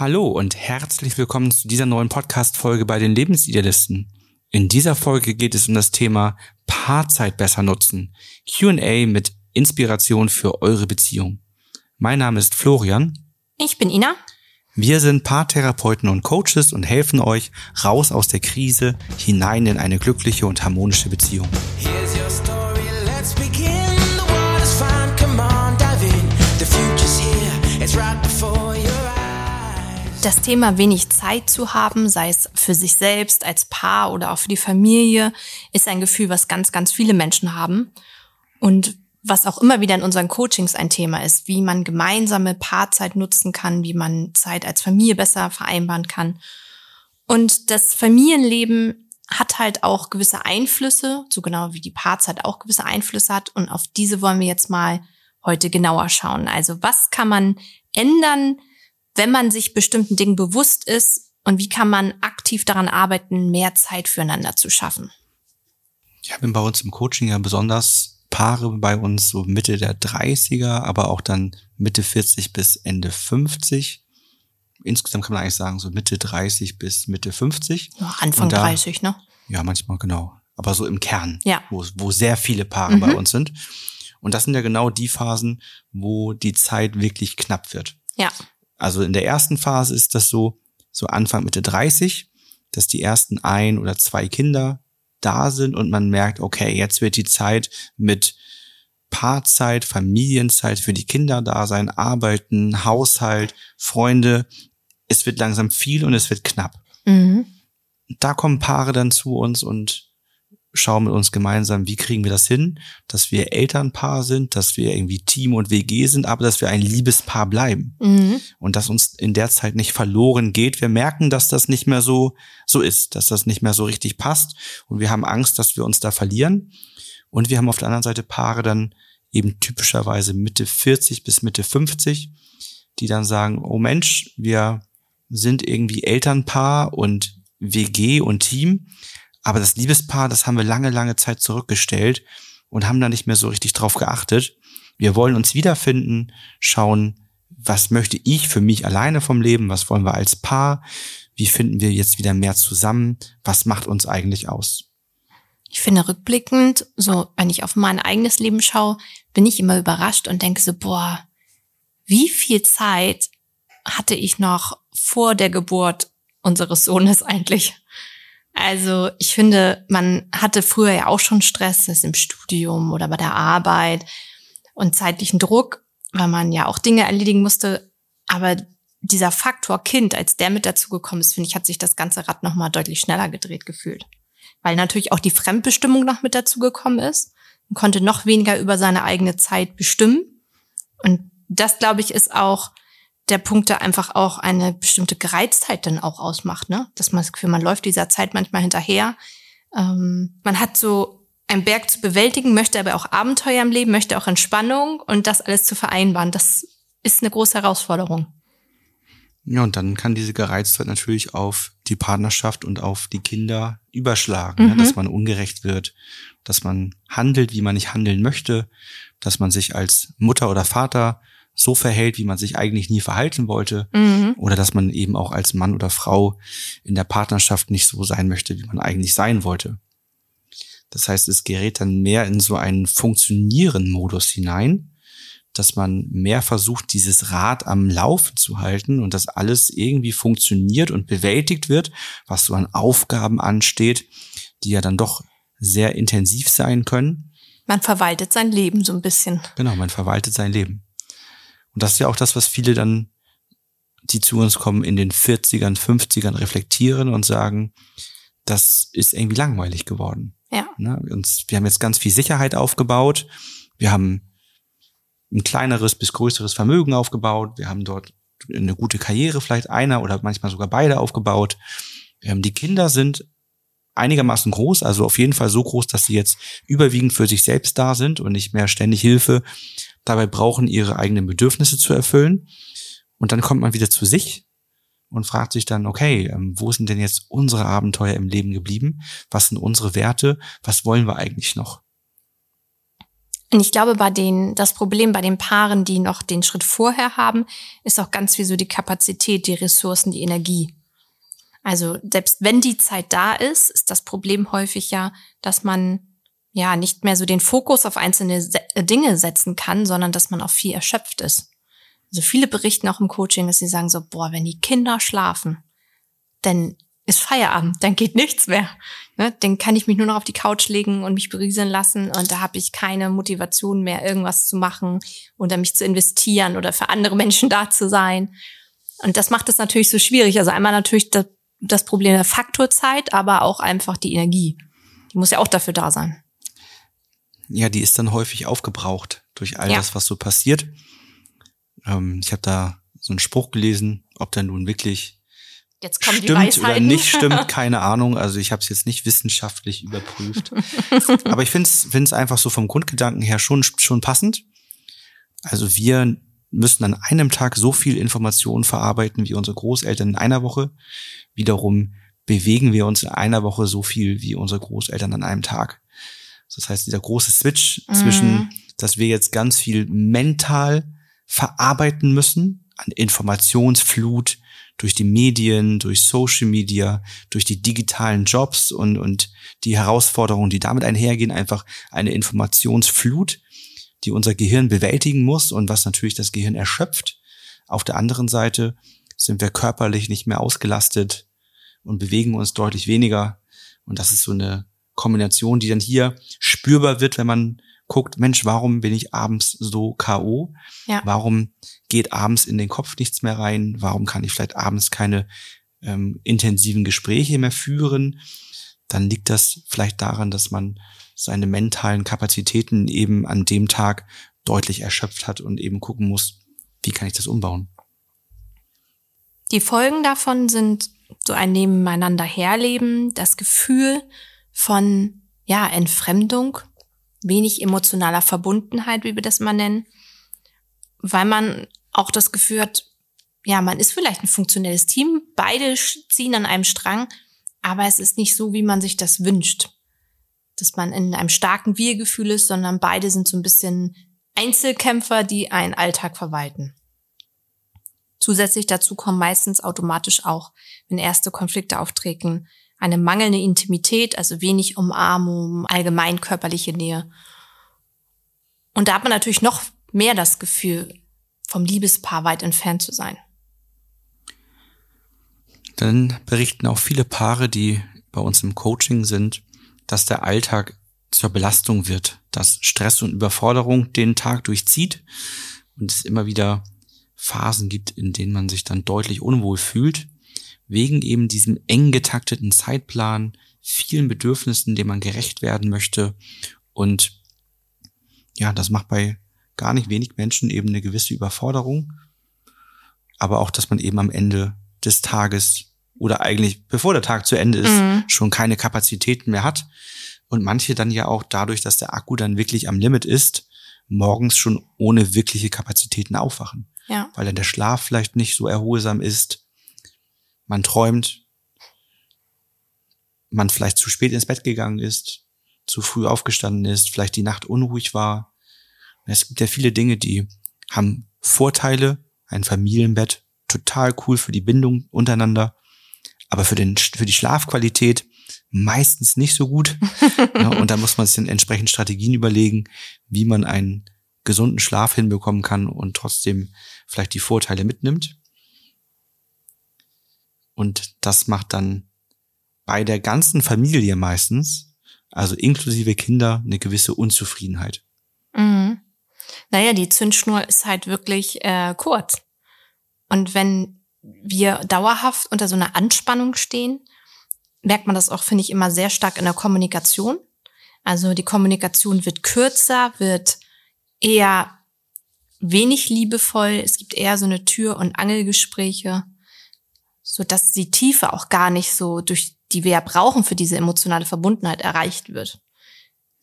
Hallo und herzlich willkommen zu dieser neuen Podcast-Folge bei den Lebensidealisten. In dieser Folge geht es um das Thema Paarzeit besser nutzen. Q&A mit Inspiration für eure Beziehung. Mein Name ist Florian. Ich bin Ina. Wir sind Paartherapeuten und Coaches und helfen euch raus aus der Krise hinein in eine glückliche und harmonische Beziehung. Das Thema wenig Zeit zu haben, sei es für sich selbst, als Paar oder auch für die Familie, ist ein Gefühl, was ganz, ganz viele Menschen haben. Und was auch immer wieder in unseren Coachings ein Thema ist, wie man gemeinsame Paarzeit nutzen kann, wie man Zeit als Familie besser vereinbaren kann. Und das Familienleben hat halt auch gewisse Einflüsse, so genau wie die Paarzeit auch gewisse Einflüsse hat. Und auf diese wollen wir jetzt mal heute genauer schauen. Also was kann man ändern, wenn man sich bestimmten Dingen bewusst ist und wie kann man aktiv daran arbeiten, mehr Zeit füreinander zu schaffen? Ich habe bei uns im Coaching ja besonders Paare bei uns so Mitte der 30er, aber auch dann Mitte 40 bis Ende 50. Insgesamt kann man eigentlich sagen, so Mitte 30 bis Mitte 50. Ja, Anfang da, 30, ne? Ja, manchmal genau. Aber so im Kern, ja. wo, wo sehr viele Paare mhm. bei uns sind. Und das sind ja genau die Phasen, wo die Zeit wirklich knapp wird. Ja. Also in der ersten Phase ist das so, so Anfang Mitte 30, dass die ersten ein oder zwei Kinder da sind und man merkt, okay, jetzt wird die Zeit mit Paarzeit, Familienzeit für die Kinder da sein, arbeiten, Haushalt, Freunde. Es wird langsam viel und es wird knapp. Mhm. Da kommen Paare dann zu uns und schauen mit uns gemeinsam, wie kriegen wir das hin, dass wir Elternpaar sind, dass wir irgendwie Team und WG sind, aber dass wir ein Liebespaar bleiben mhm. und dass uns in der Zeit nicht verloren geht. Wir merken, dass das nicht mehr so so ist, dass das nicht mehr so richtig passt und wir haben Angst, dass wir uns da verlieren. Und wir haben auf der anderen Seite Paare dann eben typischerweise Mitte 40 bis Mitte 50, die dann sagen, oh Mensch, wir sind irgendwie Elternpaar und WG und Team, aber das Liebespaar, das haben wir lange, lange Zeit zurückgestellt und haben da nicht mehr so richtig drauf geachtet. Wir wollen uns wiederfinden, schauen, was möchte ich für mich alleine vom Leben, was wollen wir als Paar, wie finden wir jetzt wieder mehr zusammen, was macht uns eigentlich aus. Ich finde rückblickend, so wenn ich auf mein eigenes Leben schaue, bin ich immer überrascht und denke so, boah, wie viel Zeit hatte ich noch vor der Geburt unseres Sohnes eigentlich? Also ich finde, man hatte früher ja auch schon Stress, das im Studium oder bei der Arbeit und zeitlichen Druck, weil man ja auch Dinge erledigen musste. Aber dieser Faktor Kind, als der mit dazugekommen ist, finde ich, hat sich das ganze Rad nochmal deutlich schneller gedreht gefühlt. Weil natürlich auch die Fremdbestimmung noch mit dazugekommen ist. Man konnte noch weniger über seine eigene Zeit bestimmen. Und das, glaube ich, ist auch der Punkt, der einfach auch eine bestimmte Gereiztheit dann auch ausmacht, ne? Dass man das Gefühl, man läuft dieser Zeit manchmal hinterher. Ähm, man hat so einen Berg zu bewältigen, möchte aber auch Abenteuer im Leben, möchte auch Entspannung und das alles zu vereinbaren, das ist eine große Herausforderung. Ja, und dann kann diese Gereiztheit natürlich auf die Partnerschaft und auf die Kinder überschlagen, ne? mhm. ne? dass man ungerecht wird, dass man handelt, wie man nicht handeln möchte, dass man sich als Mutter oder Vater so verhält, wie man sich eigentlich nie verhalten wollte. Mhm. Oder dass man eben auch als Mann oder Frau in der Partnerschaft nicht so sein möchte, wie man eigentlich sein wollte. Das heißt, es gerät dann mehr in so einen Funktionieren-Modus hinein, dass man mehr versucht, dieses Rad am Laufen zu halten und dass alles irgendwie funktioniert und bewältigt wird, was so an Aufgaben ansteht, die ja dann doch sehr intensiv sein können. Man verwaltet sein Leben so ein bisschen. Genau, man verwaltet sein Leben. Und das ist ja auch das, was viele dann, die zu uns kommen, in den 40ern, 50ern reflektieren und sagen, das ist irgendwie langweilig geworden. Ja. Ne? Und wir haben jetzt ganz viel Sicherheit aufgebaut. Wir haben ein kleineres bis größeres Vermögen aufgebaut. Wir haben dort eine gute Karriere, vielleicht einer oder manchmal sogar beide aufgebaut. Ähm, die Kinder sind einigermaßen groß, also auf jeden Fall so groß, dass sie jetzt überwiegend für sich selbst da sind und nicht mehr ständig Hilfe dabei brauchen, ihre eigenen Bedürfnisse zu erfüllen. Und dann kommt man wieder zu sich und fragt sich dann, okay, ähm, wo sind denn jetzt unsere Abenteuer im Leben geblieben? Was sind unsere Werte? Was wollen wir eigentlich noch? Und ich glaube, bei den, das Problem bei den Paaren, die noch den Schritt vorher haben, ist auch ganz wie so die Kapazität, die Ressourcen, die Energie. Also selbst wenn die Zeit da ist, ist das Problem häufig ja, dass man ja nicht mehr so den Fokus auf einzelne Dinge setzen kann, sondern dass man auch viel erschöpft ist. Also viele berichten auch im Coaching, dass sie sagen so, boah, wenn die Kinder schlafen, dann ist Feierabend, dann geht nichts mehr. Ne? Dann kann ich mich nur noch auf die Couch legen und mich berieseln lassen und da habe ich keine Motivation mehr, irgendwas zu machen oder mich zu investieren oder für andere Menschen da zu sein. Und das macht es natürlich so schwierig. Also einmal natürlich das, das Problem der Faktorzeit, aber auch einfach die Energie. Die muss ja auch dafür da sein. Ja, die ist dann häufig aufgebraucht durch all ja. das, was so passiert. Ähm, ich habe da so einen Spruch gelesen, ob der nun wirklich Jetzt kommen stimmt oder nicht stimmt, keine Ahnung. Also ich habe es jetzt nicht wissenschaftlich überprüft. Aber ich finde es einfach so vom Grundgedanken her schon, schon passend. Also wir müssen an einem Tag so viel Informationen verarbeiten wie unsere Großeltern in einer Woche. Wiederum bewegen wir uns in einer Woche so viel wie unsere Großeltern an einem Tag. Das heißt, dieser große Switch mhm. zwischen, dass wir jetzt ganz viel mental verarbeiten müssen an Informationsflut durch die Medien, durch Social Media, durch die digitalen Jobs und, und die Herausforderungen, die damit einhergehen, einfach eine Informationsflut, die unser Gehirn bewältigen muss und was natürlich das Gehirn erschöpft. Auf der anderen Seite sind wir körperlich nicht mehr ausgelastet und bewegen uns deutlich weniger. Und das ist so eine Kombination, die dann hier spürbar wird, wenn man guckt, Mensch, warum bin ich abends so K.O.? Ja. Warum geht abends in den Kopf nichts mehr rein? Warum kann ich vielleicht abends keine ähm, intensiven Gespräche mehr führen? Dann liegt das vielleicht daran, dass man seine mentalen Kapazitäten eben an dem Tag deutlich erschöpft hat und eben gucken muss, wie kann ich das umbauen? Die Folgen davon sind so ein Nebeneinander herleben, das Gefühl, von ja, Entfremdung, wenig emotionaler Verbundenheit, wie wir das mal nennen, weil man auch das Gefühl hat, ja, man ist vielleicht ein funktionelles Team, beide ziehen an einem Strang, aber es ist nicht so, wie man sich das wünscht. Dass man in einem starken Wir-Gefühl ist, sondern beide sind so ein bisschen Einzelkämpfer, die einen Alltag verwalten. Zusätzlich dazu kommen meistens automatisch auch, wenn erste Konflikte auftreten, eine mangelnde Intimität, also wenig Umarmung, allgemein körperliche Nähe. Und da hat man natürlich noch mehr das Gefühl, vom Liebespaar weit entfernt zu sein. Dann berichten auch viele Paare, die bei uns im Coaching sind, dass der Alltag zur Belastung wird, dass Stress und Überforderung den Tag durchzieht und es immer wieder Phasen gibt, in denen man sich dann deutlich unwohl fühlt wegen eben diesem eng getakteten Zeitplan, vielen Bedürfnissen, denen man gerecht werden möchte. Und ja, das macht bei gar nicht wenig Menschen eben eine gewisse Überforderung. Aber auch, dass man eben am Ende des Tages oder eigentlich bevor der Tag zu Ende ist, mhm. schon keine Kapazitäten mehr hat. Und manche dann ja auch dadurch, dass der Akku dann wirklich am Limit ist, morgens schon ohne wirkliche Kapazitäten aufwachen. Ja. Weil dann der Schlaf vielleicht nicht so erholsam ist, man träumt, man vielleicht zu spät ins Bett gegangen ist, zu früh aufgestanden ist, vielleicht die Nacht unruhig war. Es gibt ja viele Dinge, die haben Vorteile, ein Familienbett, total cool für die Bindung untereinander, aber für, den, für die Schlafqualität meistens nicht so gut. ja, und da muss man sich dann entsprechend Strategien überlegen, wie man einen gesunden Schlaf hinbekommen kann und trotzdem vielleicht die Vorteile mitnimmt. Und das macht dann bei der ganzen Familie meistens, also inklusive Kinder, eine gewisse Unzufriedenheit. Mhm. Naja, die Zündschnur ist halt wirklich äh, kurz. Und wenn wir dauerhaft unter so einer Anspannung stehen, merkt man das auch, finde ich, immer sehr stark in der Kommunikation. Also die Kommunikation wird kürzer, wird eher wenig liebevoll. Es gibt eher so eine Tür- und Angelgespräche so dass die Tiefe auch gar nicht so durch die wir ja brauchen für diese emotionale Verbundenheit erreicht wird.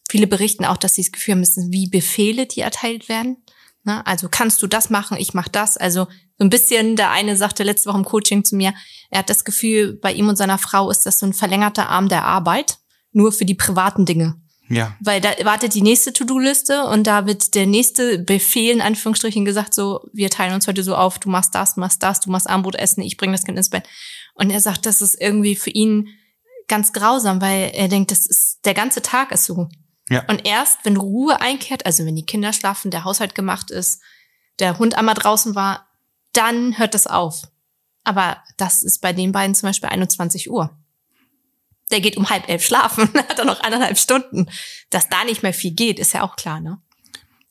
Viele berichten auch, dass sie das Gefühl haben, es sind wie Befehle, die erteilt werden. Ne? Also kannst du das machen, ich mach das. Also so ein bisschen, der eine sagte letzte Woche im Coaching zu mir, er hat das Gefühl, bei ihm und seiner Frau ist das so ein verlängerter Arm der Arbeit, nur für die privaten Dinge. Ja. Weil da wartet die nächste To-Do-Liste und da wird der nächste Befehl in Anführungsstrichen gesagt, so, wir teilen uns heute so auf, du machst das, machst das, du machst Armbrot essen, ich bringe das Kind ins Bett. Und er sagt, das ist irgendwie für ihn ganz grausam, weil er denkt, das ist, der ganze Tag ist so. Ja. Und erst, wenn Ruhe einkehrt, also wenn die Kinder schlafen, der Haushalt gemacht ist, der Hund einmal draußen war, dann hört das auf. Aber das ist bei den beiden zum Beispiel 21 Uhr. Der geht um halb elf schlafen, hat er noch eineinhalb Stunden. Dass da nicht mehr viel geht, ist ja auch klar, ne?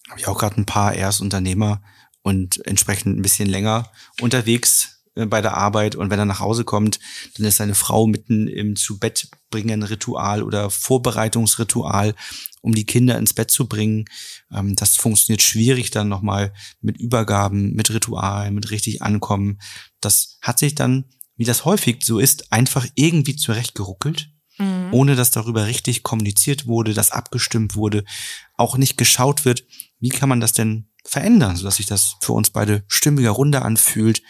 Habe ich auch gerade ein paar Erstunternehmer und entsprechend ein bisschen länger unterwegs äh, bei der Arbeit und wenn er nach Hause kommt, dann ist seine Frau mitten im zu Bett bringen Ritual oder Vorbereitungsritual, um die Kinder ins Bett zu bringen. Ähm, das funktioniert schwierig dann nochmal mit Übergaben, mit Ritualen, mit richtig ankommen. Das hat sich dann, wie das häufig so ist, einfach irgendwie zurechtgeruckelt Mhm. ohne dass darüber richtig kommuniziert wurde, dass abgestimmt wurde, auch nicht geschaut wird, wie kann man das denn verändern, sodass sich das für uns beide stimmiger, runder anfühlt.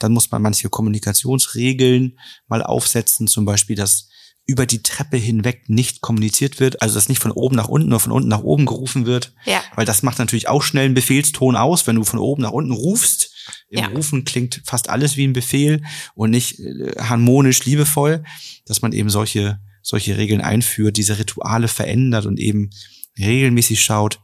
Dann muss man manche Kommunikationsregeln mal aufsetzen, zum Beispiel, dass über die Treppe hinweg nicht kommuniziert wird, also dass nicht von oben nach unten oder von unten nach oben gerufen wird, Ja. weil das macht natürlich auch schnell einen Befehlston aus, wenn du von oben nach unten rufst. Im Ja. Rufen klingt fast alles wie ein Befehl und nicht äh, harmonisch, liebevoll, dass man eben solche, solche Regeln einführt, diese Rituale verändert und eben regelmäßig schaut,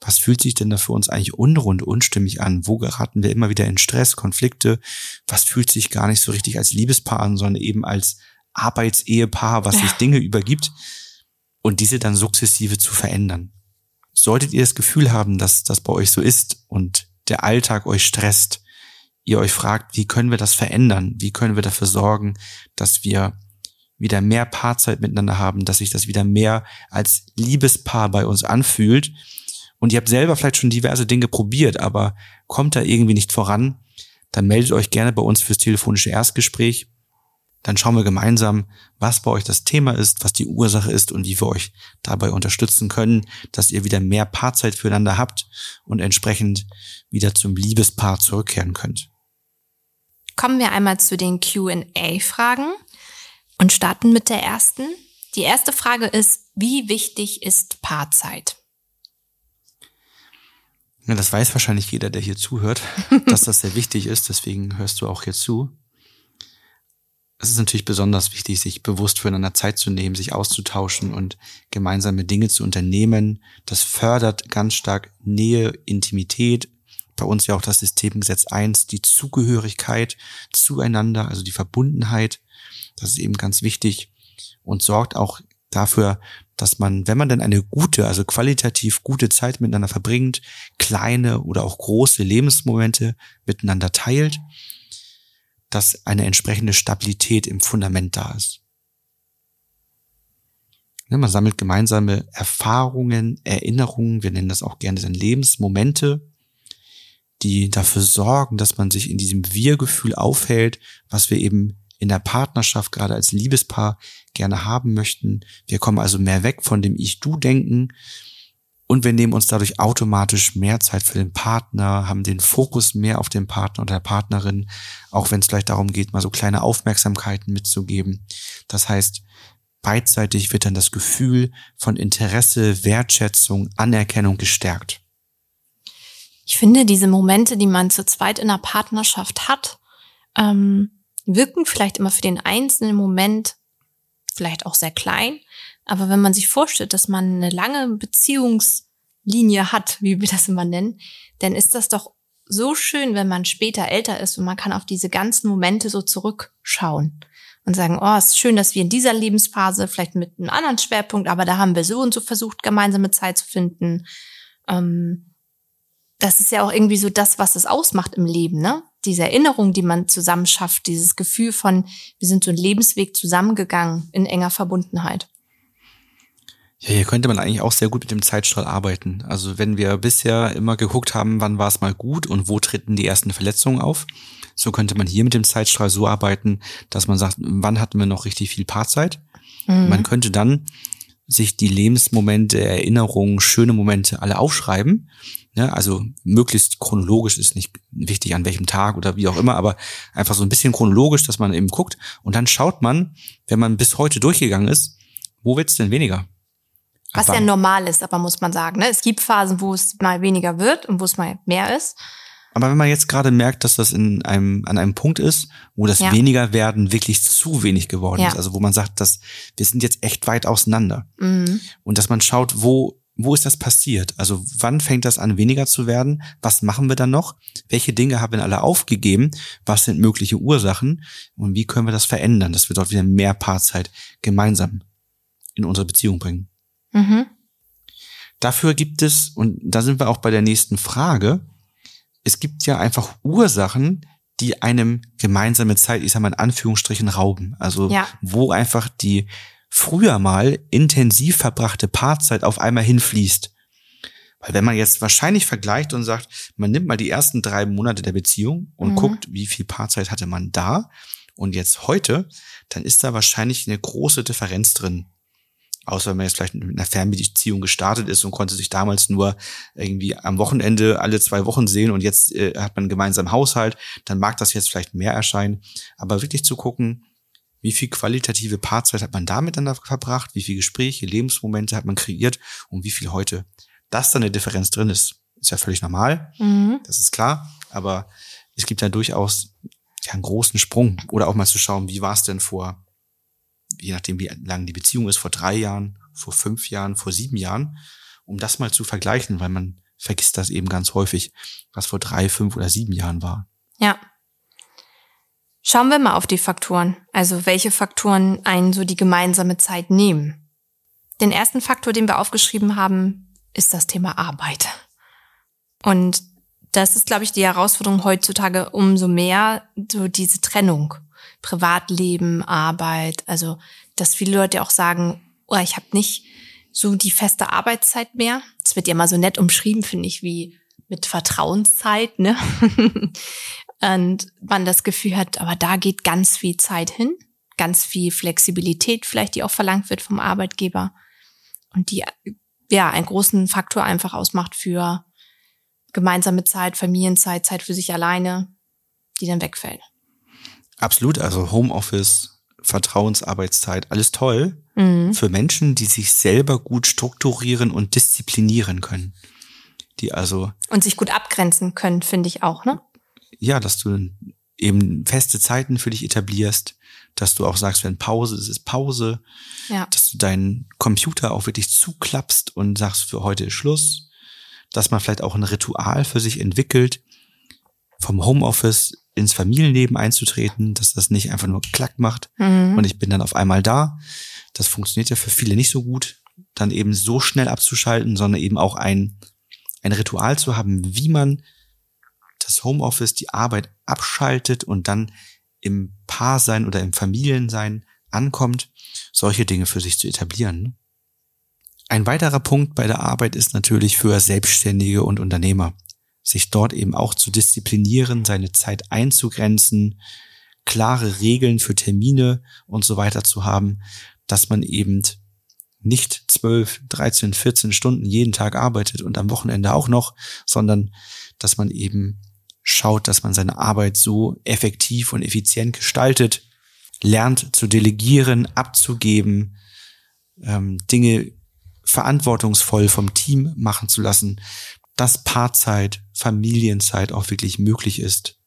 was fühlt sich denn da für uns eigentlich unrund, unstimmig an? Wo geraten wir immer wieder in Stress, Konflikte? Was fühlt sich gar nicht so richtig als Liebespaar an, sondern eben als Arbeitsehepaar, was sich Ja. Dinge übergibt und diese dann sukzessive zu verändern. Solltet ihr das Gefühl haben, dass das bei euch so ist und der Alltag euch stresst, ihr euch fragt, wie können wir das verändern? Wie können wir dafür sorgen, dass wir wieder mehr Paarzeit miteinander haben, dass sich das wieder mehr als Liebespaar bei uns anfühlt. Und ihr habt selber vielleicht schon diverse Dinge probiert, aber kommt da irgendwie nicht voran, dann meldet euch gerne bei uns fürs telefonische Erstgespräch. Dann schauen wir gemeinsam, was bei euch das Thema ist, was die Ursache ist und wie wir euch dabei unterstützen können, dass ihr wieder mehr Paarzeit füreinander habt und entsprechend wieder zum Liebespaar zurückkehren könnt. Kommen wir einmal zu den QA-Fragen und starten mit der ersten. Die erste Frage ist, wie wichtig ist Paarzeit? Ja, das weiß wahrscheinlich jeder, der hier zuhört, dass das sehr wichtig ist. Deswegen hörst du auch hier zu. Es ist natürlich besonders wichtig, sich bewusst füreinander Zeit zu nehmen, sich auszutauschen und gemeinsame Dinge zu unternehmen. Das fördert ganz stark Nähe, Intimität. Bei uns ja auch das Systemgesetz 1, die Zugehörigkeit zueinander, also die Verbundenheit. Das ist eben ganz wichtig und sorgt auch dafür, dass man, wenn man denn eine gute, also qualitativ gute Zeit miteinander verbringt, kleine oder auch große Lebensmomente miteinander teilt, dass eine entsprechende Stabilität im Fundament da ist. Man sammelt gemeinsame Erfahrungen, Erinnerungen, wir nennen das auch gerne dann Lebensmomente, die dafür sorgen, dass man sich in diesem Wir-Gefühl aufhält, was wir eben in der Partnerschaft gerade als Liebespaar gerne haben möchten. Wir kommen also mehr weg von dem Ich-Du-Denken und wir nehmen uns dadurch automatisch mehr Zeit für den Partner, haben den Fokus mehr auf den Partner oder der Partnerin, auch wenn es vielleicht darum geht, mal so kleine Aufmerksamkeiten mitzugeben. Das heißt, beidseitig wird dann das Gefühl von Interesse, Wertschätzung, Anerkennung gestärkt. Ich finde, diese Momente, die man zu zweit in einer Partnerschaft hat, ähm, wirken vielleicht immer für den einzelnen Moment vielleicht auch sehr klein. Aber wenn man sich vorstellt, dass man eine lange Beziehungslinie hat, wie wir das immer nennen, dann ist das doch so schön, wenn man später älter ist und man kann auf diese ganzen Momente so zurückschauen und sagen, oh, es ist schön, dass wir in dieser Lebensphase vielleicht mit einem anderen Schwerpunkt, aber da haben wir so und so versucht, gemeinsame Zeit zu finden. Ähm, das ist ja auch irgendwie so das, was es ausmacht im Leben, ne? Diese Erinnerung, die man zusammen schafft, dieses Gefühl von, wir sind so einen Lebensweg zusammengegangen in enger Verbundenheit. Ja, hier könnte man eigentlich auch sehr gut mit dem Zeitstrahl arbeiten. Also wenn wir bisher immer geguckt haben, wann war es mal gut und wo treten die ersten Verletzungen auf, so könnte man hier mit dem Zeitstrahl so arbeiten, dass man sagt, wann hatten wir noch richtig viel Paarzeit. Mhm. Man könnte dann sich die Lebensmomente, Erinnerungen, schöne Momente alle aufschreiben. Ja, also möglichst chronologisch ist nicht wichtig, an welchem Tag oder wie auch immer, aber einfach so ein bisschen chronologisch, dass man eben guckt. Und dann schaut man, wenn man bis heute durchgegangen ist, wo wird's denn weniger? Was ja normal ist, aber muss man sagen. Ne? Es gibt Phasen, wo es mal weniger wird und wo es mal mehr ist. Aber wenn man jetzt gerade merkt, dass das in einem, an einem Punkt ist, wo das Ja. weniger werden wirklich zu wenig geworden Ja. ist, also wo man sagt, dass wir sind jetzt echt weit auseinander Mhm. und dass man schaut, wo, wo ist das passiert? Also wann fängt das an, weniger zu werden? Was machen wir dann noch? Welche Dinge haben wir alle aufgegeben? Was sind mögliche Ursachen? Und wie können wir das verändern, dass wir dort wieder mehr Paarzeit gemeinsam in unsere Beziehung bringen? Mhm. Dafür gibt es, und da sind wir auch bei der nächsten Frage, es gibt ja einfach Ursachen, die einem gemeinsame Zeit, ich sag mal in Anführungsstrichen, rauben. Also Ja. wo einfach die früher mal intensiv verbrachte Paarzeit auf einmal hinfließt. Weil wenn man jetzt wahrscheinlich vergleicht und sagt, man nimmt mal die ersten drei Monate der Beziehung und Mhm. guckt, wie viel Paarzeit hatte man da und jetzt heute, dann ist da wahrscheinlich eine große Differenz drin. Außer wenn man jetzt vielleicht mit einer Fernbeziehung gestartet ist und konnte sich damals nur irgendwie am Wochenende alle zwei Wochen sehen und jetzt äh, hat man einen gemeinsamen Haushalt, dann mag das jetzt vielleicht mehr erscheinen. Aber wirklich zu gucken, wie viel qualitative Paarzeit hat man da miteinander verbracht, wie viel Gespräche, Lebensmomente hat man kreiert und wie viel heute. Dass da eine Differenz drin ist, ist ja völlig normal, Mhm. das ist klar, aber es gibt ja durchaus ja, einen großen Sprung oder auch mal zu schauen, wie war es denn vor, je nachdem wie lang die Beziehung ist, vor drei Jahren, vor fünf Jahren, vor sieben Jahren, um das mal zu vergleichen, weil man vergisst das eben ganz häufig, was vor drei, fünf oder sieben Jahren war. Ja. Schauen wir mal auf die Faktoren. Also welche Faktoren einen so die gemeinsame Zeit nehmen. Den ersten Faktor, den wir aufgeschrieben haben, ist das Thema Arbeit. Und das ist, glaube ich, die Herausforderung heutzutage umso mehr, so diese Trennung. Privatleben, Arbeit. Also, dass viele Leute auch sagen, oh, ich habe nicht so die feste Arbeitszeit mehr. Das wird ja mal so nett umschrieben, finde ich, wie mit Vertrauenszeit, ne? Und man das Gefühl hat, aber da geht ganz viel Zeit hin, ganz viel Flexibilität vielleicht, die auch verlangt wird vom Arbeitgeber und die ja einen großen Faktor einfach ausmacht für gemeinsame Zeit, Familienzeit, Zeit für sich alleine, die dann wegfällt. Absolut, also Homeoffice, Vertrauensarbeitszeit, alles toll Mhm. für Menschen, die sich selber gut strukturieren und disziplinieren können. Die also Und sich gut abgrenzen können, finde ich auch, ne? Ja, dass du eben feste Zeiten für dich etablierst, dass du auch sagst, wenn Pause ist, ist Pause, Ja. dass du deinen Computer auch wirklich zuklappst und sagst, für heute ist Schluss, dass man vielleicht auch ein Ritual für sich entwickelt, vom Homeoffice ins Familienleben einzutreten, dass das nicht einfach nur Klack macht Mhm. und ich bin dann auf einmal da. Das funktioniert ja für viele nicht so gut, dann eben so schnell abzuschalten, sondern eben auch ein, ein Ritual zu haben, wie man das Homeoffice, die Arbeit abschaltet und dann im Paarsein oder im Familiensein ankommt, solche Dinge für sich zu etablieren. ne? Ein weiterer Punkt bei der Arbeit ist natürlich für Selbstständige und Unternehmer, sich dort eben auch zu disziplinieren, seine Zeit einzugrenzen, klare Regeln für Termine und so weiter zu haben, dass man eben nicht 12, 13, 14 Stunden jeden Tag arbeitet und am Wochenende auch noch, sondern dass man eben schaut, dass man seine Arbeit so effektiv und effizient gestaltet, lernt zu delegieren, abzugeben, ähm, Dinge verantwortungsvoll vom Team machen zu lassen, dass Paarzeit, Familienzeit auch wirklich möglich ist.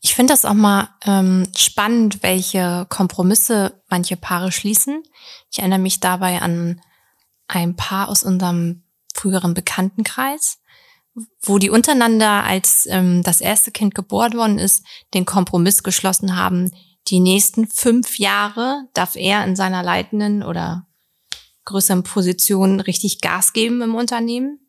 Ich finde das auch mal ähm, spannend, welche Kompromisse manche Paare schließen. Ich erinnere mich dabei an ein Paar aus unserem früheren Bekanntenkreis, wo die untereinander, als ähm, das erste Kind geboren worden ist, den Kompromiss geschlossen haben, die nächsten fünf Jahre darf er in seiner leitenden oder größeren Position richtig Gas geben im Unternehmen.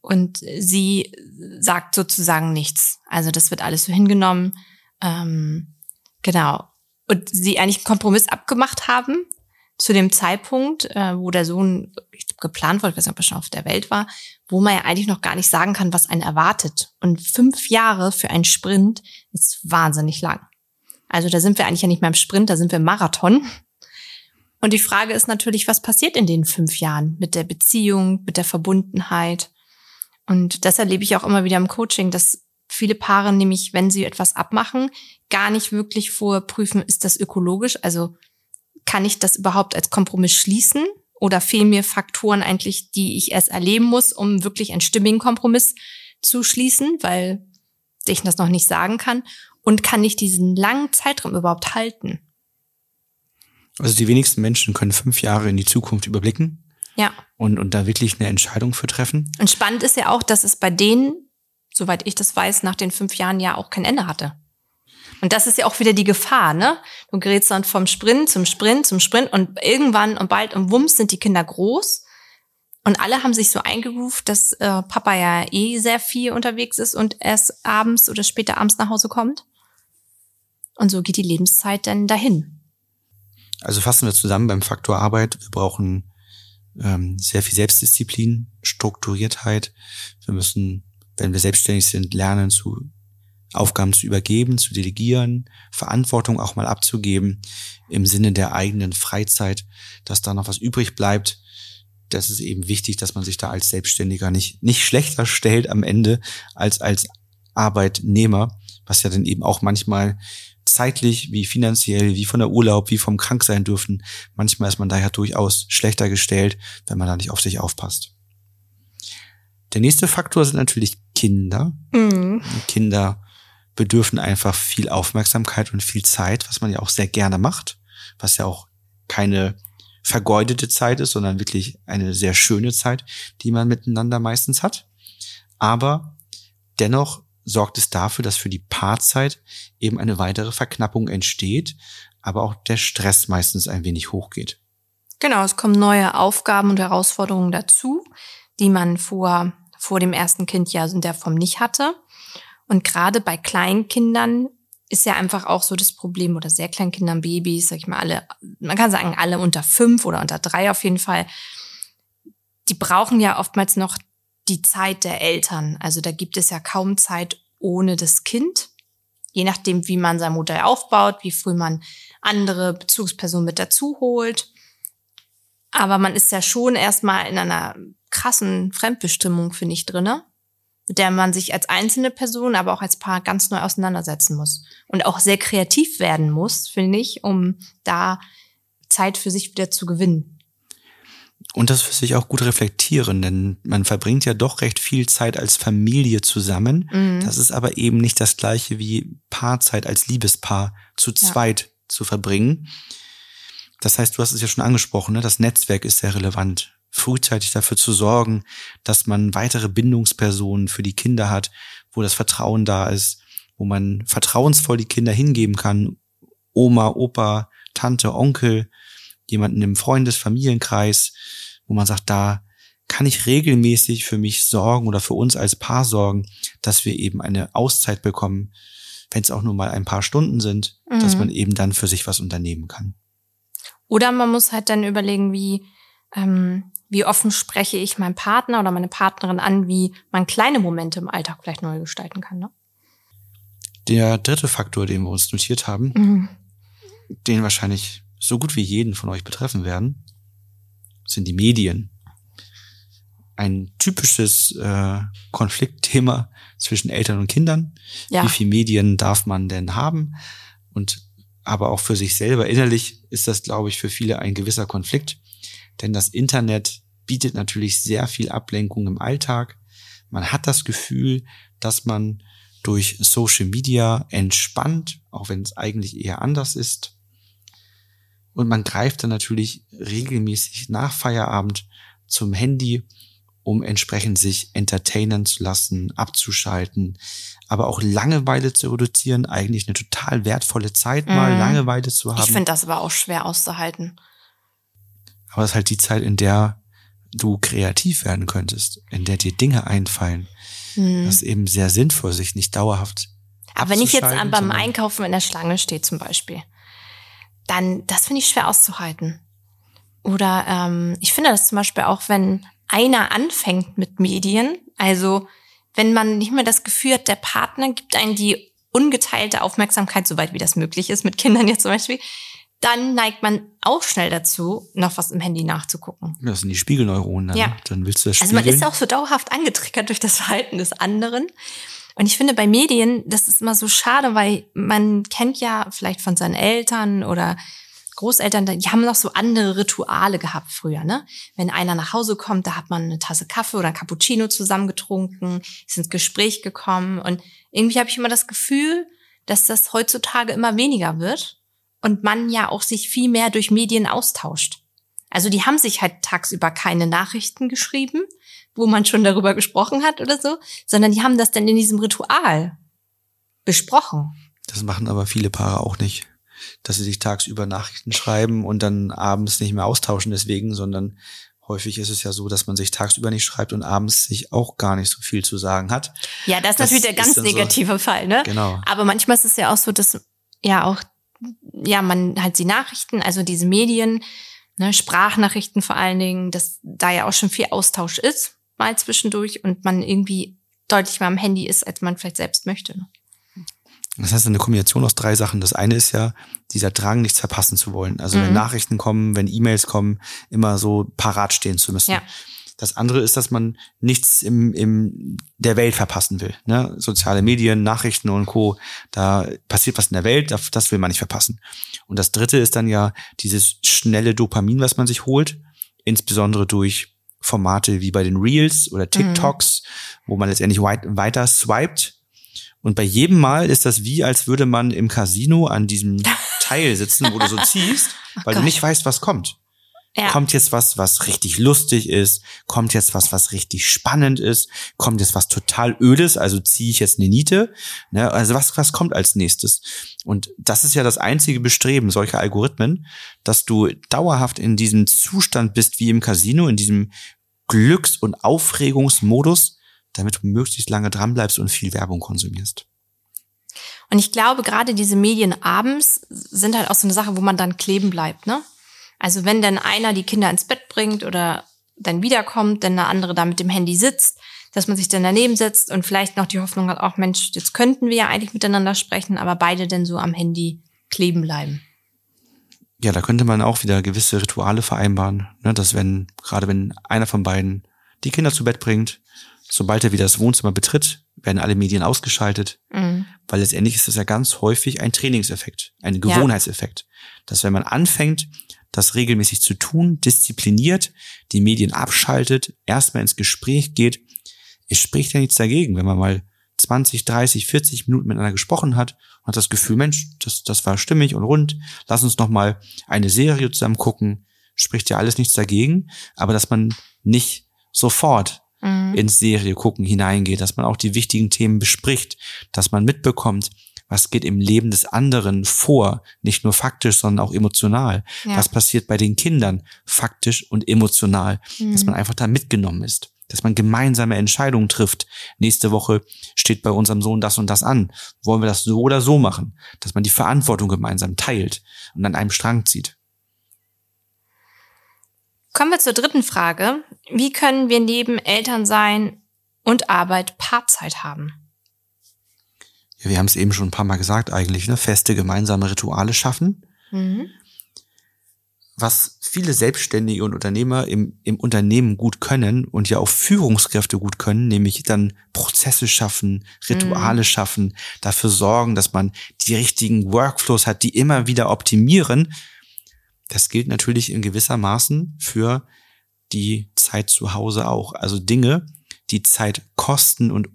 Und sie sagt sozusagen nichts. Also das wird alles so hingenommen. Ähm, genau. Und sie eigentlich einen Kompromiss abgemacht haben zu dem Zeitpunkt, äh, wo der Sohn ich glaub, geplant wurde, ich weiß nicht, ob er schon auf der Welt war, wo man ja eigentlich noch gar nicht sagen kann, was einen erwartet. Und fünf Jahre für einen Sprint ist wahnsinnig lang. Also da sind wir eigentlich ja nicht mehr im Sprint, da sind wir im Marathon. Und die Frage ist natürlich, was passiert in den fünf Jahren mit der Beziehung, mit der Verbundenheit? Und das erlebe ich auch immer wieder im Coaching, dass viele Paare nämlich, wenn sie etwas abmachen, gar nicht wirklich vorprüfen, ist das ökologisch? Also kann ich das überhaupt als Kompromiss schließen oder fehlen mir Faktoren eigentlich, die ich erst erleben muss, um wirklich einen stimmigen Kompromiss zu schließen, weil ich das noch nicht sagen kann? Und kann ich diesen langen Zeitraum überhaupt halten? Also die wenigsten Menschen können fünf Jahre in die Zukunft überblicken. Ja. Und, und da wirklich eine Entscheidung für treffen. Und spannend ist ja auch, dass es bei denen, soweit ich das weiß, nach den fünf Jahren ja auch kein Ende hatte. Und das ist ja auch wieder die Gefahr, ne? Du gerätst dann vom Sprint zum Sprint zum Sprint und irgendwann und bald und wumms sind die Kinder groß. Und alle haben sich so eingerufen, dass äh, Papa ja eh sehr viel unterwegs ist und erst abends oder später abends nach Hause kommt. Und so geht die Lebenszeit dann dahin. Also fassen wir zusammen beim Faktor Arbeit. Wir brauchen ähm, sehr viel Selbstdisziplin, Strukturiertheit. Wir müssen, wenn wir selbstständig sind, lernen zu Aufgaben zu übergeben, zu delegieren, Verantwortung auch mal abzugeben im Sinne der eigenen Freizeit, dass da noch was übrig bleibt. Das ist eben wichtig, dass man sich da als Selbstständiger nicht, nicht schlechter stellt am Ende als als Arbeitnehmer, was ja dann eben auch manchmal zeitlich, wie finanziell, wie von der Urlaub, wie vom Kranksein dürfen. Manchmal ist man daher durchaus schlechter gestellt, wenn man da nicht auf sich aufpasst. Der nächste Faktor sind natürlich Kinder. Mhm. Kinder bedürfen einfach viel Aufmerksamkeit und viel Zeit, was man ja auch sehr gerne macht, was ja auch keine vergeudete Zeit ist, sondern wirklich eine sehr schöne Zeit, die man miteinander meistens hat. Aber dennoch sorgt es dafür, dass für die Paarzeit eben eine weitere Verknappung entsteht, aber auch der Stress meistens ein wenig hochgeht. Genau, es kommen neue Aufgaben und Herausforderungen dazu, die man vor, vor dem ersten Kind ja in der Form nicht hatte. Und gerade bei Kleinkindern ist ja einfach auch so das Problem oder sehr Kleinkindern, Babys, sag ich mal, alle, man kann sagen, alle unter fünf oder unter drei auf jeden Fall, die brauchen ja oftmals noch die Zeit der Eltern. Also da gibt es ja kaum Zeit ohne das Kind. Je nachdem, wie man sein Modell aufbaut, wie früh man andere Bezugspersonen mit dazu holt. Aber man ist ja schon erstmal in einer krassen Fremdbestimmung, finde ich, drinne, mit der man sich als einzelne Person, aber auch als Paar ganz neu auseinandersetzen muss. Und auch sehr kreativ werden muss, finde ich, um da Zeit für sich wieder zu gewinnen. Und das für sich auch gut reflektieren, denn man verbringt ja doch recht viel Zeit als Familie zusammen. Mhm. Das ist aber eben nicht das gleiche wie Paarzeit als Liebespaar zu zweit ja. zu verbringen. Das heißt, du hast es ja schon angesprochen, ne? das Netzwerk ist sehr relevant. Frühzeitig dafür zu sorgen, dass man weitere Bindungspersonen für die Kinder hat, wo das Vertrauen da ist, wo man vertrauensvoll die Kinder hingeben kann. Oma, Opa, Tante, Onkel, jemanden im Freundes-, Familienkreis, wo man sagt, da kann ich regelmäßig für mich sorgen oder für uns als Paar sorgen, dass wir eben eine Auszeit bekommen, wenn es auch nur mal ein paar Stunden sind, mhm. dass man eben dann für sich was unternehmen kann. Oder man muss halt dann überlegen, wie, ähm, wie offen spreche ich meinen Partner oder meine Partnerin an, wie man kleine Momente im Alltag vielleicht neu gestalten kann. Ne? Der dritte Faktor, den wir uns notiert haben, mhm. den wahrscheinlich so gut wie jeden von euch betreffen werden, sind die Medien. Ein typisches äh, Konfliktthema zwischen Eltern und Kindern. Ja. Wie viel Medien darf man denn haben? Und aber auch für sich selber innerlich ist das, glaube ich, für viele ein gewisser Konflikt. Denn das Internet bietet natürlich sehr viel Ablenkung im Alltag. Man hat das Gefühl, dass man durch Social Media entspannt, auch wenn es eigentlich eher anders ist. Und man greift dann natürlich regelmäßig nach Feierabend zum Handy, um entsprechend sich entertainen zu lassen, abzuschalten, aber auch Langeweile zu reduzieren, eigentlich eine total wertvolle Zeit mal, mm. Langeweile zu haben. Ich finde das aber auch schwer auszuhalten. Aber es ist halt die Zeit, in der du kreativ werden könntest, in der dir Dinge einfallen. Mm. Das ist eben sehr sinnvoll, sich nicht dauerhaft aber wenn ich jetzt beim Einkaufen in der Schlange stehe zum Beispiel dann das finde ich schwer auszuhalten. Oder ähm, ich finde das zum Beispiel auch, wenn einer anfängt mit Medien, also wenn man nicht mehr das Gefühl hat, der Partner gibt einen die ungeteilte Aufmerksamkeit, soweit wie das möglich ist, mit Kindern jetzt zum Beispiel, dann neigt man auch schnell dazu, noch was im Handy nachzugucken. Das sind die Spiegelneuronen. Dann, ja. dann willst du das Also man ist auch so dauerhaft angetriggert durch das Verhalten des anderen. Und ich finde bei Medien, das ist immer so schade, weil man kennt ja vielleicht von seinen Eltern oder Großeltern, die haben noch so andere Rituale gehabt früher, ne? Wenn einer nach Hause kommt, da hat man eine Tasse Kaffee oder ein Cappuccino zusammengetrunken, ist ins Gespräch gekommen und irgendwie habe ich immer das Gefühl, dass das heutzutage immer weniger wird und man ja auch sich viel mehr durch Medien austauscht. Also die haben sich halt tagsüber keine Nachrichten geschrieben, wo man schon darüber gesprochen hat oder so, sondern die haben das dann in diesem Ritual besprochen. Das machen aber viele Paare auch nicht dass sie sich tagsüber Nachrichten schreiben und dann abends nicht mehr austauschen deswegen, sondern häufig ist es ja so, dass man sich tagsüber nicht schreibt und abends sich auch gar nicht so viel zu sagen hat. Ja, das ist das natürlich der ganz negative so, Fall, ne? Genau. Aber manchmal ist es ja auch so, dass ja auch ja man halt die Nachrichten, also diese Medien, ne, Sprachnachrichten vor allen Dingen, dass da ja auch schon viel Austausch ist mal zwischendurch und man irgendwie deutlich mehr am Handy ist, als man vielleicht selbst möchte. Ne? Das heißt eine Kombination aus drei Sachen. Das eine ist ja dieser Drang, nichts verpassen zu wollen. Also mhm. wenn Nachrichten kommen, wenn E-Mails kommen, immer so parat stehen zu müssen. Ja. Das andere ist, dass man nichts im, im der Welt verpassen will. Ne? Soziale Medien, Nachrichten und Co. Da passiert was in der Welt, das will man nicht verpassen. Und das dritte ist dann ja dieses schnelle Dopamin, was man sich holt, insbesondere durch Formate wie bei den Reels oder TikToks, mhm. wo man letztendlich weiter swiped und bei jedem Mal ist das wie, als würde man im Casino an diesem Teil sitzen, wo du so ziehst, oh weil oh du nicht weißt, was kommt. Ja. Kommt jetzt was, was richtig lustig ist? Kommt jetzt was, was richtig spannend ist? Kommt jetzt was total ödes? Also ziehe ich jetzt eine Niete? Ne? Also was, was kommt als nächstes? Und das ist ja das einzige Bestreben solcher Algorithmen, dass du dauerhaft in diesem Zustand bist wie im Casino, in diesem Glücks- und Aufregungsmodus, damit du möglichst lange dranbleibst und viel Werbung konsumierst. Und ich glaube, gerade diese Medien abends sind halt auch so eine Sache, wo man dann kleben bleibt, ne? Also wenn dann einer die Kinder ins Bett bringt oder dann wiederkommt, dann der andere da mit dem Handy sitzt, dass man sich dann daneben setzt und vielleicht noch die Hoffnung hat, auch Mensch, jetzt könnten wir ja eigentlich miteinander sprechen, aber beide dann so am Handy kleben bleiben. Ja, da könnte man auch wieder gewisse Rituale vereinbaren, ne? dass wenn, gerade wenn einer von beiden die Kinder zu Bett bringt, sobald er wieder das Wohnzimmer betritt, werden alle Medien ausgeschaltet, mhm. weil letztendlich ist das ja ganz häufig ein Trainingseffekt, ein Gewohnheitseffekt, ja. dass wenn man anfängt, das regelmäßig zu tun, diszipliniert, die Medien abschaltet, erstmal ins Gespräch geht, es spricht ja nichts dagegen, wenn man mal 20, 30, 40 Minuten miteinander gesprochen hat und hat das Gefühl, Mensch, das, das war stimmig und rund, lass uns noch mal eine Serie zusammen gucken, spricht ja alles nichts dagegen, aber dass man nicht sofort mhm. ins Serie gucken hineingeht, dass man auch die wichtigen Themen bespricht, dass man mitbekommt, was geht im Leben des anderen vor, nicht nur faktisch, sondern auch emotional. Ja. Was passiert bei den Kindern faktisch und emotional, mhm. dass man einfach da mitgenommen ist dass man gemeinsame Entscheidungen trifft. Nächste Woche steht bei unserem Sohn das und das an. Wollen wir das so oder so machen? Dass man die Verantwortung gemeinsam teilt und an einem Strang zieht. Kommen wir zur dritten Frage. Wie können wir neben Elternsein und Arbeit Paarzeit haben? Ja, wir haben es eben schon ein paar Mal gesagt eigentlich, ne? Feste gemeinsame Rituale schaffen. Mhm. Was viele Selbstständige und Unternehmer im, im Unternehmen gut können und ja auch Führungskräfte gut können, nämlich dann Prozesse schaffen, Rituale mhm. schaffen, dafür sorgen, dass man die richtigen Workflows hat, die immer wieder optimieren, das gilt natürlich in gewisser Maßen für die Zeit zu Hause auch. Also Dinge, die Zeit kosten und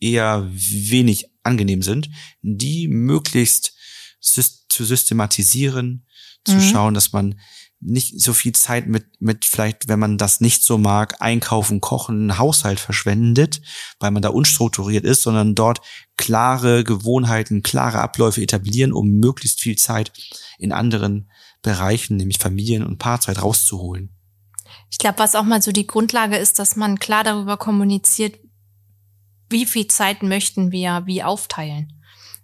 eher wenig angenehm sind, die möglichst zu systematisieren, zu mhm. schauen, dass man nicht so viel Zeit mit, mit vielleicht, wenn man das nicht so mag, einkaufen, kochen, Haushalt verschwendet, weil man da unstrukturiert ist, sondern dort klare Gewohnheiten, klare Abläufe etablieren, um möglichst viel Zeit in anderen Bereichen, nämlich Familien- und Paarzeit rauszuholen. Ich glaube, was auch mal so die Grundlage ist, dass man klar darüber kommuniziert, wie viel Zeit möchten wir wie aufteilen.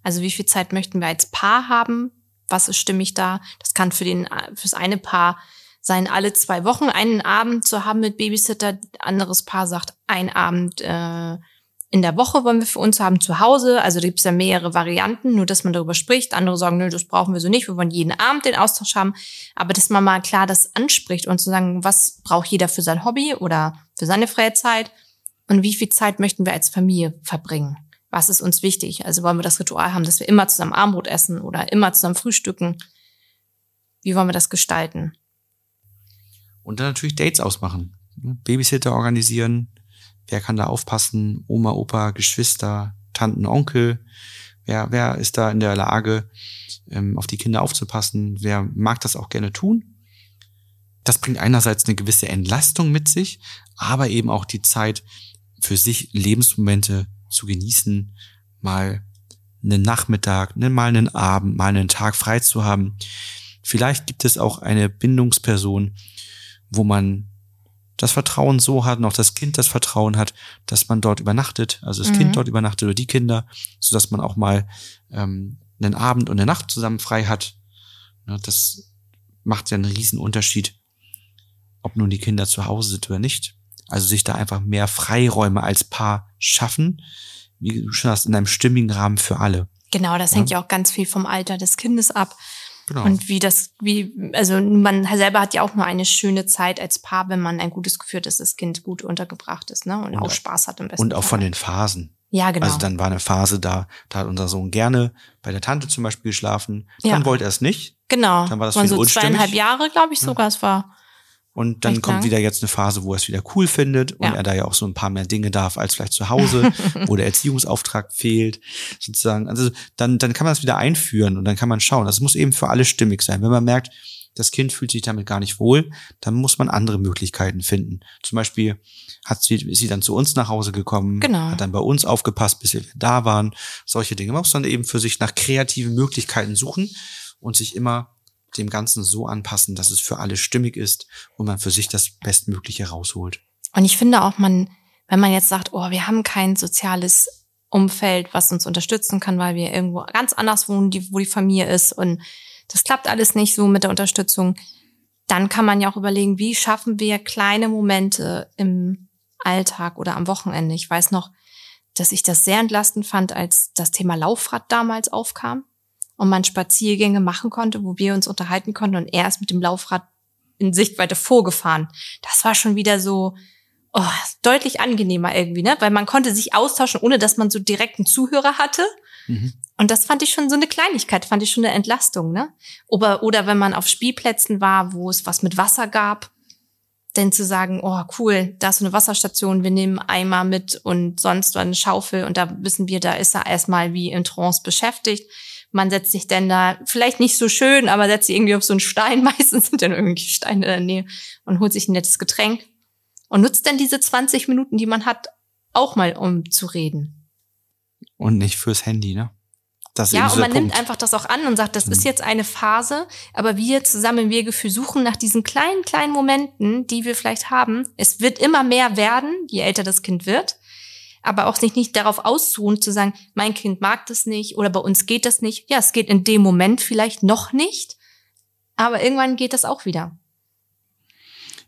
Also wie viel Zeit möchten wir als Paar haben? Was ist stimmig da? Das kann für den, fürs eine Paar sein, alle zwei Wochen einen Abend zu haben mit Babysitter. Anderes Paar sagt, ein Abend äh, in der Woche wollen wir für uns haben zu Hause. Also da gibt es ja mehrere Varianten, nur dass man darüber spricht. Andere sagen, nö, das brauchen wir so nicht. Wir wollen jeden Abend den Austausch haben. Aber dass man mal klar das anspricht und zu sagen, was braucht jeder für sein Hobby oder für seine Freizeit und wie viel Zeit möchten wir als Familie verbringen? Was ist uns wichtig? Also wollen wir das Ritual haben, dass wir immer zusammen Armbrot essen oder immer zusammen frühstücken? wie wollen wir das gestalten? Und dann natürlich Dates ausmachen. Babysitter organisieren. Wer kann da aufpassen? Oma, Opa, Geschwister, Tanten, Onkel. Wer, wer ist da in der Lage, ähm, auf die Kinder aufzupassen? Wer mag das auch gerne tun? Das bringt einerseits eine gewisse Entlastung mit sich, aber eben auch die Zeit für sich Lebensmomente zu genießen, mal einen Nachmittag, ne, mal einen Abend, mal einen Tag frei zu haben. Vielleicht gibt es auch eine Bindungsperson, wo man das Vertrauen so hat und auch das Kind das Vertrauen hat, dass man dort übernachtet, also das mhm. Kind dort übernachtet oder die Kinder, so dass man auch mal ähm, einen Abend und eine Nacht zusammen frei hat. Ja, das macht ja einen riesen Unterschied, ob nun die Kinder zu Hause sind oder nicht. Also sich da einfach mehr Freiräume als Paar schaffen, wie du schon hast, in einem stimmigen Rahmen für alle. Genau, das ja. hängt ja auch ganz viel vom Alter des Kindes ab. Genau. Und wie das, wie, also man selber hat ja auch nur eine schöne Zeit als Paar, wenn man ein gutes geführtes Kind gut untergebracht ist, ne? Und, und auch Spaß hat im besten Und auch Fall. von den Phasen. Ja, genau. Also dann war eine Phase da, da hat unser Sohn gerne bei der Tante zum Beispiel geschlafen. Dann ja. wollte er es nicht. Genau. Dann war das waren so zweieinhalb Jahre, glaube ich sogar. Es war und dann kommt lang. wieder jetzt eine Phase, wo er es wieder cool findet und ja. er da ja auch so ein paar mehr Dinge darf als vielleicht zu Hause, wo der Erziehungsauftrag fehlt, sozusagen. Also dann, dann kann man das wieder einführen und dann kann man schauen. Das muss eben für alle stimmig sein. Wenn man merkt, das Kind fühlt sich damit gar nicht wohl, dann muss man andere Möglichkeiten finden. Zum Beispiel hat sie, ist sie dann zu uns nach Hause gekommen, genau. hat dann bei uns aufgepasst, bis wir da waren. Solche Dinge. Man muss dann eben für sich nach kreativen Möglichkeiten suchen und sich immer dem Ganzen so anpassen, dass es für alle stimmig ist und man für sich das Bestmögliche rausholt. Und ich finde auch, man, wenn man jetzt sagt, oh, wir haben kein soziales Umfeld, was uns unterstützen kann, weil wir irgendwo ganz anders wohnen, die, wo die Familie ist und das klappt alles nicht so mit der Unterstützung, dann kann man ja auch überlegen, wie schaffen wir kleine Momente im Alltag oder am Wochenende. Ich weiß noch, dass ich das sehr entlastend fand, als das Thema Laufrad damals aufkam und man Spaziergänge machen konnte, wo wir uns unterhalten konnten und er ist mit dem Laufrad in Sichtweite vorgefahren. Das war schon wieder so oh, deutlich angenehmer irgendwie, ne? Weil man konnte sich austauschen, ohne dass man so direkten Zuhörer hatte. Mhm. Und das fand ich schon so eine Kleinigkeit, fand ich schon eine Entlastung, ne? Oder, oder wenn man auf Spielplätzen war, wo es was mit Wasser gab, denn zu sagen, oh cool, da ist so eine Wasserstation, wir nehmen Eimer mit und sonst eine Schaufel und da wissen wir, da ist er erstmal wie in Trance beschäftigt man setzt sich denn da, vielleicht nicht so schön, aber setzt sich irgendwie auf so einen Stein, meistens sind dann irgendwie Steine in der Nähe und holt sich ein nettes Getränk und nutzt dann diese 20 Minuten, die man hat, auch mal um zu reden. Und nicht fürs Handy, ne? Das ja, und man nimmt einfach das auch an und sagt, das mhm. ist jetzt eine Phase, aber wir zusammen im Wegefühl suchen nach diesen kleinen, kleinen Momenten, die wir vielleicht haben. Es wird immer mehr werden, je älter das Kind wird aber auch sich nicht darauf auszuruhen, zu sagen, mein Kind mag das nicht oder bei uns geht das nicht. Ja, es geht in dem Moment vielleicht noch nicht, aber irgendwann geht das auch wieder.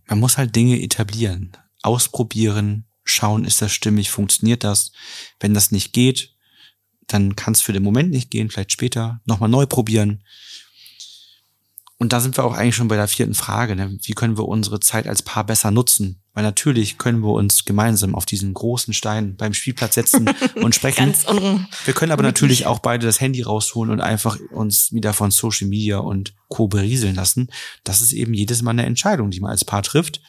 Man muss halt Dinge etablieren, ausprobieren, schauen, ist das stimmig, funktioniert das. Wenn das nicht geht, dann kann es für den Moment nicht gehen, vielleicht später nochmal neu probieren. Und da sind wir auch eigentlich schon bei der vierten Frage. Ne? Wie können wir unsere Zeit als Paar besser nutzen? Weil natürlich können wir uns gemeinsam auf diesen großen Stein beim Spielplatz setzen und sprechen. Ganz wir können aber natürlich auch beide das Handy rausholen und einfach uns wieder von Social Media und Co. berieseln lassen. Das ist eben jedes Mal eine Entscheidung, die man als Paar trifft.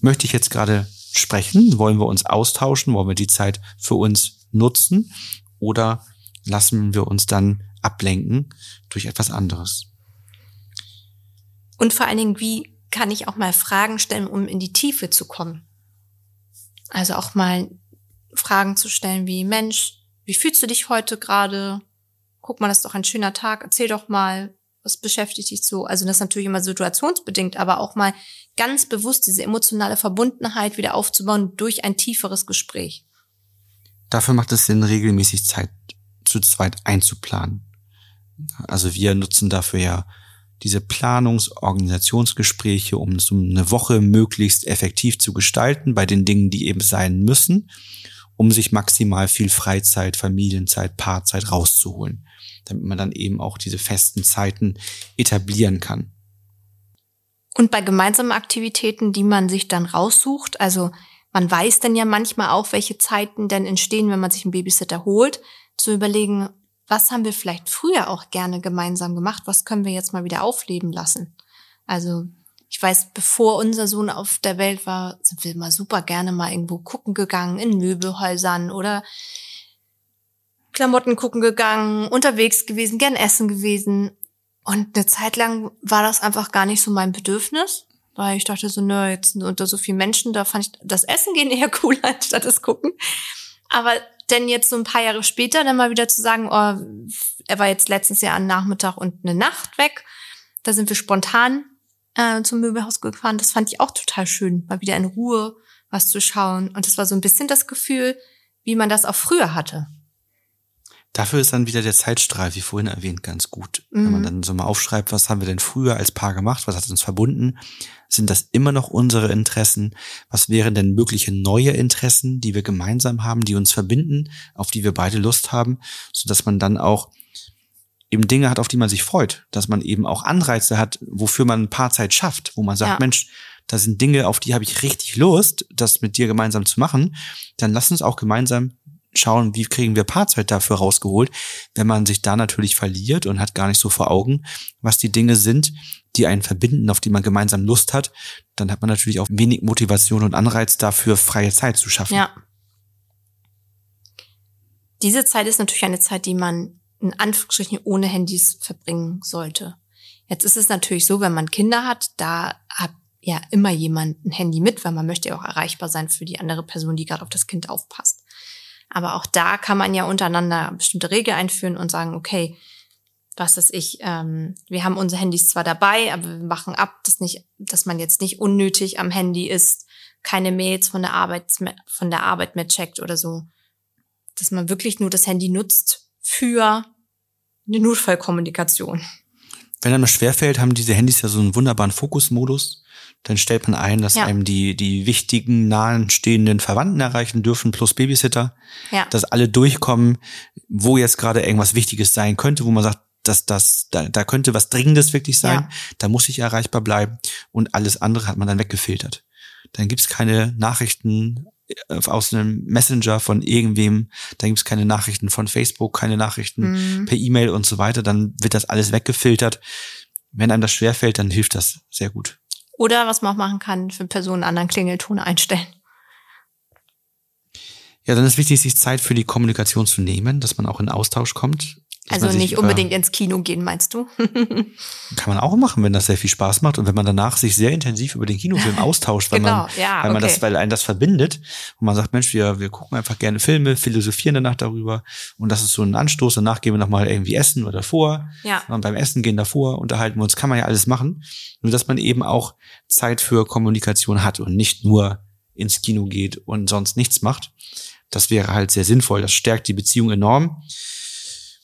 Möchte ich jetzt gerade sprechen? Wollen wir uns austauschen? Wollen wir die Zeit für uns nutzen? Oder lassen wir uns dann ablenken durch etwas anderes? Und vor allen Dingen, wie kann ich auch mal Fragen stellen, um in die Tiefe zu kommen? Also auch mal Fragen zu stellen wie, Mensch, wie fühlst du dich heute gerade? Guck mal, das ist doch ein schöner Tag. Erzähl doch mal, was beschäftigt dich so? Also das ist natürlich immer situationsbedingt, aber auch mal ganz bewusst diese emotionale Verbundenheit wieder aufzubauen durch ein tieferes Gespräch. Dafür macht es Sinn, regelmäßig Zeit zu zweit einzuplanen. Also wir nutzen dafür ja diese Planungs-Organisationsgespräche, um so eine Woche möglichst effektiv zu gestalten bei den Dingen, die eben sein müssen, um sich maximal viel Freizeit, Familienzeit, Paarzeit rauszuholen, damit man dann eben auch diese festen Zeiten etablieren kann. Und bei gemeinsamen Aktivitäten, die man sich dann raussucht, also man weiß dann ja manchmal auch, welche Zeiten denn entstehen, wenn man sich einen Babysitter holt, zu überlegen, was haben wir vielleicht früher auch gerne gemeinsam gemacht, was können wir jetzt mal wieder aufleben lassen. Also ich weiß, bevor unser Sohn auf der Welt war, sind wir mal super gerne mal irgendwo gucken gegangen, in Möbelhäusern oder Klamotten gucken gegangen, unterwegs gewesen, gern essen gewesen. Und eine Zeit lang war das einfach gar nicht so mein Bedürfnis, weil ich dachte so, nö, jetzt unter so vielen Menschen, da fand ich das Essen gehen eher cool, anstatt das Gucken. Aber denn jetzt so ein paar Jahre später dann mal wieder zu sagen, oh, er war jetzt letztens Jahr an Nachmittag und eine Nacht weg, da sind wir spontan äh, zum Möbelhaus gefahren. Das fand ich auch total schön, mal wieder in Ruhe was zu schauen. Und das war so ein bisschen das Gefühl, wie man das auch früher hatte. Dafür ist dann wieder der Zeitstrahl, wie vorhin erwähnt, ganz gut. Mhm. Wenn man mhm. dann so mal aufschreibt, was haben wir denn früher als Paar gemacht, was hat uns verbunden? Sind das immer noch unsere Interessen? Was wären denn mögliche neue Interessen, die wir gemeinsam haben, die uns verbinden, auf die wir beide Lust haben, so dass man dann auch eben Dinge hat, auf die man sich freut, dass man eben auch Anreize hat, wofür man ein paar Zeit schafft, wo man sagt, ja. Mensch, da sind Dinge, auf die habe ich richtig Lust, das mit dir gemeinsam zu machen, dann lass uns auch gemeinsam schauen, wie kriegen wir Paarzeit dafür rausgeholt, wenn man sich da natürlich verliert und hat gar nicht so vor Augen, was die Dinge sind, die einen verbinden, auf die man gemeinsam Lust hat, dann hat man natürlich auch wenig Motivation und Anreiz dafür, freie Zeit zu schaffen. Ja. Diese Zeit ist natürlich eine Zeit, die man in Anführungsstrichen ohne Handys verbringen sollte. Jetzt ist es natürlich so, wenn man Kinder hat, da hat ja immer jemand ein Handy mit, weil man möchte ja auch erreichbar sein für die andere Person, die gerade auf das Kind aufpasst. Aber auch da kann man ja untereinander bestimmte Regeln einführen und sagen, okay, was ist ich, ähm, wir haben unsere Handys zwar dabei, aber wir machen ab, dass nicht, dass man jetzt nicht unnötig am Handy ist, keine Mails von der Arbeit, von der Arbeit mehr checkt oder so. Dass man wirklich nur das Handy nutzt, für eine Notfallkommunikation. Wenn einem schwerfällt, haben diese Handys ja so einen wunderbaren Fokusmodus. Dann stellt man ein, dass ja. einem die, die wichtigen, nahen stehenden Verwandten erreichen dürfen, plus Babysitter. Ja. Dass alle durchkommen, wo jetzt gerade irgendwas Wichtiges sein könnte, wo man sagt, dass das, da, da könnte was Dringendes wirklich sein. Ja. Da muss ich erreichbar bleiben. Und alles andere hat man dann weggefiltert. Dann gibt's keine Nachrichten äh, aus einem Messenger von irgendwem, da gibt es keine Nachrichten von Facebook, keine Nachrichten mhm. per E-Mail und so weiter, dann wird das alles weggefiltert. Wenn einem das schwerfällt, dann hilft das sehr gut. Oder was man auch machen kann, für Personen anderen Klingelton einstellen. Ja, dann ist wichtig, sich Zeit für die Kommunikation zu nehmen, dass man auch in Austausch kommt. Also nicht unbedingt ins Kino gehen, meinst du? kann man auch machen, wenn das sehr viel Spaß macht und wenn man danach sich sehr intensiv über den Kinofilm austauscht, weil genau, man, ja, weil man okay. das, weil einen das verbindet und man sagt, Mensch, wir, wir gucken einfach gerne Filme, philosophieren danach darüber und das ist so ein Anstoß. Danach gehen wir nochmal irgendwie essen oder vor. Ja. Und beim Essen gehen davor, unterhalten wir uns, kann man ja alles machen. Nur dass man eben auch Zeit für Kommunikation hat und nicht nur ins Kino geht und sonst nichts macht. Das wäre halt sehr sinnvoll. Das stärkt die Beziehung enorm.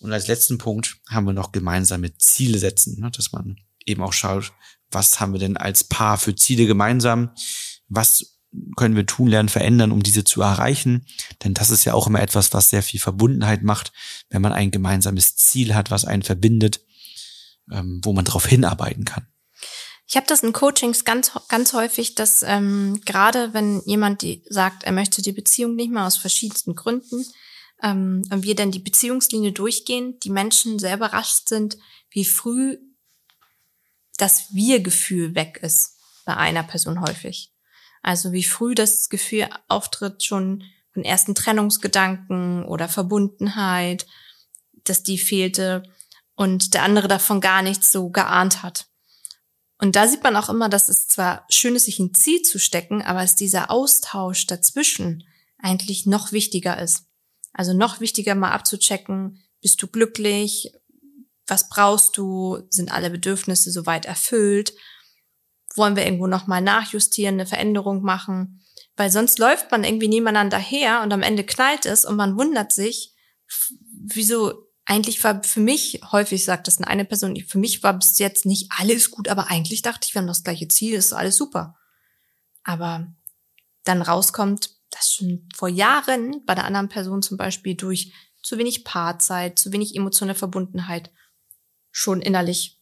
Und als letzten Punkt haben wir noch gemeinsame Ziele setzen, ne? dass man eben auch schaut, was haben wir denn als Paar für Ziele gemeinsam? Was können wir tun, lernen, verändern, um diese zu erreichen? Denn das ist ja auch immer etwas, was sehr viel Verbundenheit macht, wenn man ein gemeinsames Ziel hat, was einen verbindet, ähm, wo man darauf hinarbeiten kann. Ich habe das in Coachings ganz, ganz häufig, dass ähm, gerade wenn jemand die sagt, er möchte die Beziehung nicht mehr aus verschiedensten Gründen, ähm, und wir dann die Beziehungslinie durchgehen, die Menschen sehr überrascht sind, wie früh das Wir-Gefühl weg ist bei einer Person häufig. Also wie früh das Gefühl auftritt, schon von ersten Trennungsgedanken oder Verbundenheit, dass die fehlte und der andere davon gar nichts so geahnt hat. Und da sieht man auch immer, dass es zwar schön ist, sich ein Ziel zu stecken, aber dass dieser Austausch dazwischen eigentlich noch wichtiger ist. Also noch wichtiger mal abzuchecken, bist du glücklich? Was brauchst du? Sind alle Bedürfnisse soweit erfüllt? Wollen wir irgendwo nochmal nachjustieren, eine Veränderung machen? Weil sonst läuft man irgendwie nebeneinander her und am Ende knallt es und man wundert sich, wieso eigentlich war für mich, häufig sagt das eine Person, für mich war bis jetzt nicht alles gut, aber eigentlich dachte ich, wir haben das gleiche Ziel, ist alles super. Aber dann rauskommt, das schon vor Jahren bei der anderen Person zum Beispiel durch zu wenig Paarzeit, zu wenig emotionale Verbundenheit schon innerlich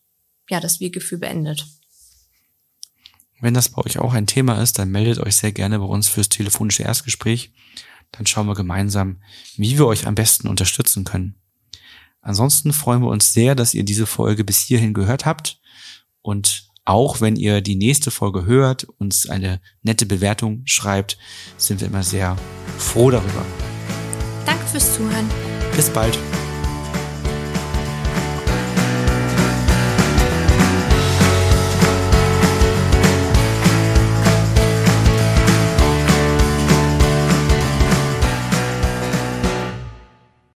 ja das Wir-Gefühl beendet. Wenn das bei euch auch ein Thema ist, dann meldet euch sehr gerne bei uns fürs telefonische Erstgespräch. Dann schauen wir gemeinsam, wie wir euch am besten unterstützen können. Ansonsten freuen wir uns sehr, dass ihr diese Folge bis hierhin gehört habt und auch wenn ihr die nächste Folge hört, uns eine nette Bewertung schreibt, sind wir immer sehr froh darüber. Danke fürs Zuhören. Bis bald.